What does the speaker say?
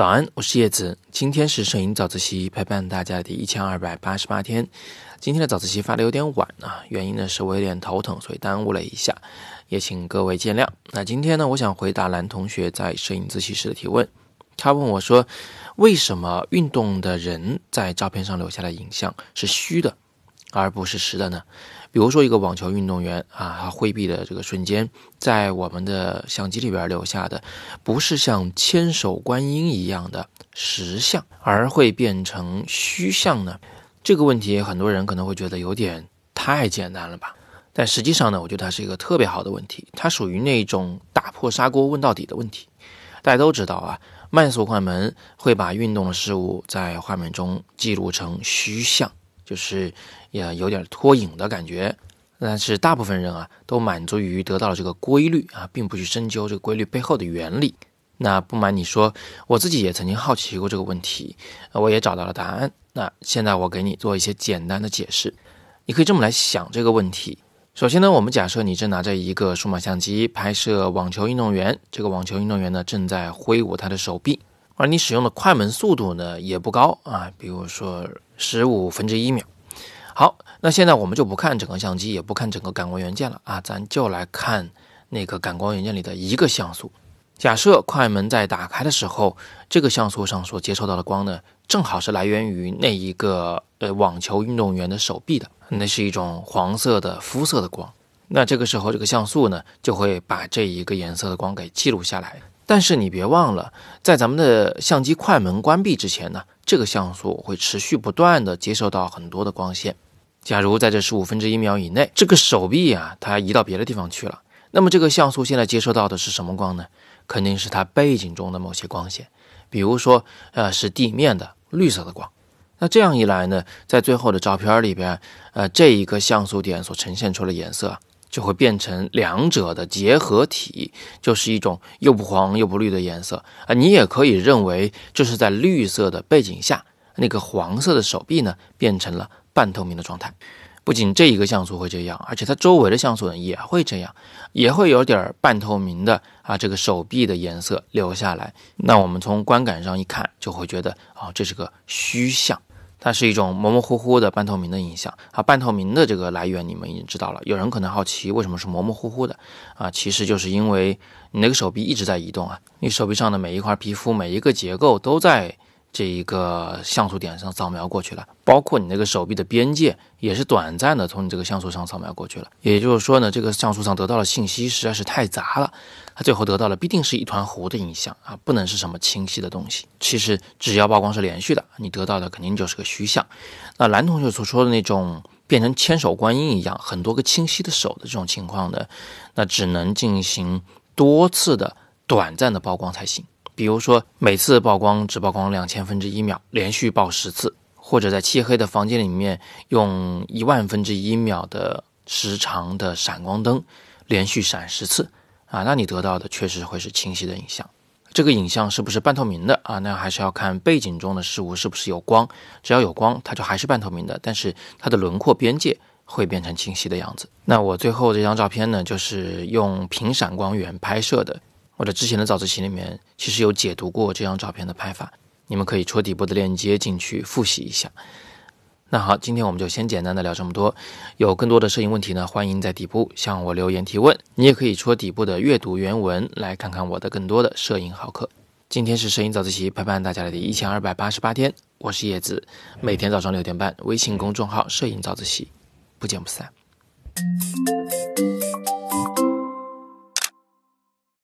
早安，我是叶子。今天是摄影早自习陪伴大家的第一千二百八十八天。今天的早自习发的有点晚啊，原因呢是我有点头疼，所以耽误了一下，也请各位见谅。那今天呢，我想回答蓝同学在摄影自习室的提问。他问我说，为什么运动的人在照片上留下的影像是虚的，而不是实的呢？比如说一个网球运动员啊，他挥臂的这个瞬间，在我们的相机里边留下的，不是像千手观音一样的实像，而会变成虚像呢？这个问题很多人可能会觉得有点太简单了吧？但实际上呢，我觉得它是一个特别好的问题，它属于那种打破砂锅问到底的问题。大家都知道啊，慢速快门会把运动的事物在画面中记录成虚像。就是也有点脱影的感觉，但是大部分人啊都满足于得到了这个规律啊，并不去深究这个规律背后的原理。那不瞒你说，我自己也曾经好奇过这个问题，我也找到了答案。那现在我给你做一些简单的解释，你可以这么来想这个问题。首先呢，我们假设你正拿着一个数码相机拍摄网球运动员，这个网球运动员呢正在挥舞他的手臂。而你使用的快门速度呢也不高啊，比如说十五分之一秒。好，那现在我们就不看整个相机，也不看整个感光元件了啊，咱就来看那个感光元件里的一个像素。假设快门在打开的时候，这个像素上所接收到的光呢，正好是来源于那一个呃网球运动员的手臂的，那是一种黄色的肤色的光。那这个时候，这个像素呢就会把这一个颜色的光给记录下来。但是你别忘了，在咱们的相机快门关闭之前呢，这个像素会持续不断的接收到很多的光线。假如在这十五分之一秒以内，这个手臂啊，它移到别的地方去了，那么这个像素现在接收到的是什么光呢？肯定是它背景中的某些光线，比如说，呃，是地面的绿色的光。那这样一来呢，在最后的照片里边，呃，这一个像素点所呈现出的颜色。就会变成两者的结合体，就是一种又不黄又不绿的颜色啊。你也可以认为，就是在绿色的背景下，那个黄色的手臂呢，变成了半透明的状态。不仅这一个像素会这样，而且它周围的像素呢也会这样，也会有点半透明的啊，这个手臂的颜色留下来。那我们从观感上一看，就会觉得啊，这是个虚像。它是一种模模糊糊的半透明的影像啊，半透明的这个来源你们已经知道了。有人可能好奇为什么是模模糊糊的啊？其实就是因为你那个手臂一直在移动啊，你手臂上的每一块皮肤、每一个结构都在。这一个像素点上扫描过去了，包括你那个手臂的边界也是短暂的从你这个像素上扫描过去了。也就是说呢，这个像素上得到的信息实在是太杂了，它最后得到的必定是一团糊的影像啊，不能是什么清晰的东西。其实只要曝光是连续的，你得到的肯定就是个虚像。那蓝同学所说的那种变成千手观音一样，很多个清晰的手的这种情况呢，那只能进行多次的短暂的曝光才行。比如说，每次曝光只曝光两千分之一秒，连续曝十次，或者在漆黑的房间里面用一万分之一秒的时长的闪光灯连续闪十次，啊，那你得到的确实会是清晰的影像。这个影像是不是半透明的啊？那还是要看背景中的事物是不是有光，只要有光，它就还是半透明的，但是它的轮廓边界会变成清晰的样子。那我最后这张照片呢，就是用屏闪光源拍摄的。我的之前的早自习里面其实有解读过这张照片的拍法，你们可以戳底部的链接进去复习一下。那好，今天我们就先简单的聊这么多。有更多的摄影问题呢，欢迎在底部向我留言提问。你也可以戳底部的阅读原文来看看我的更多的摄影好课。今天是摄影早自习陪伴大家的第一千二百八十八天，我是叶子，每天早上六点半，微信公众号“摄影早自习”，不见不散。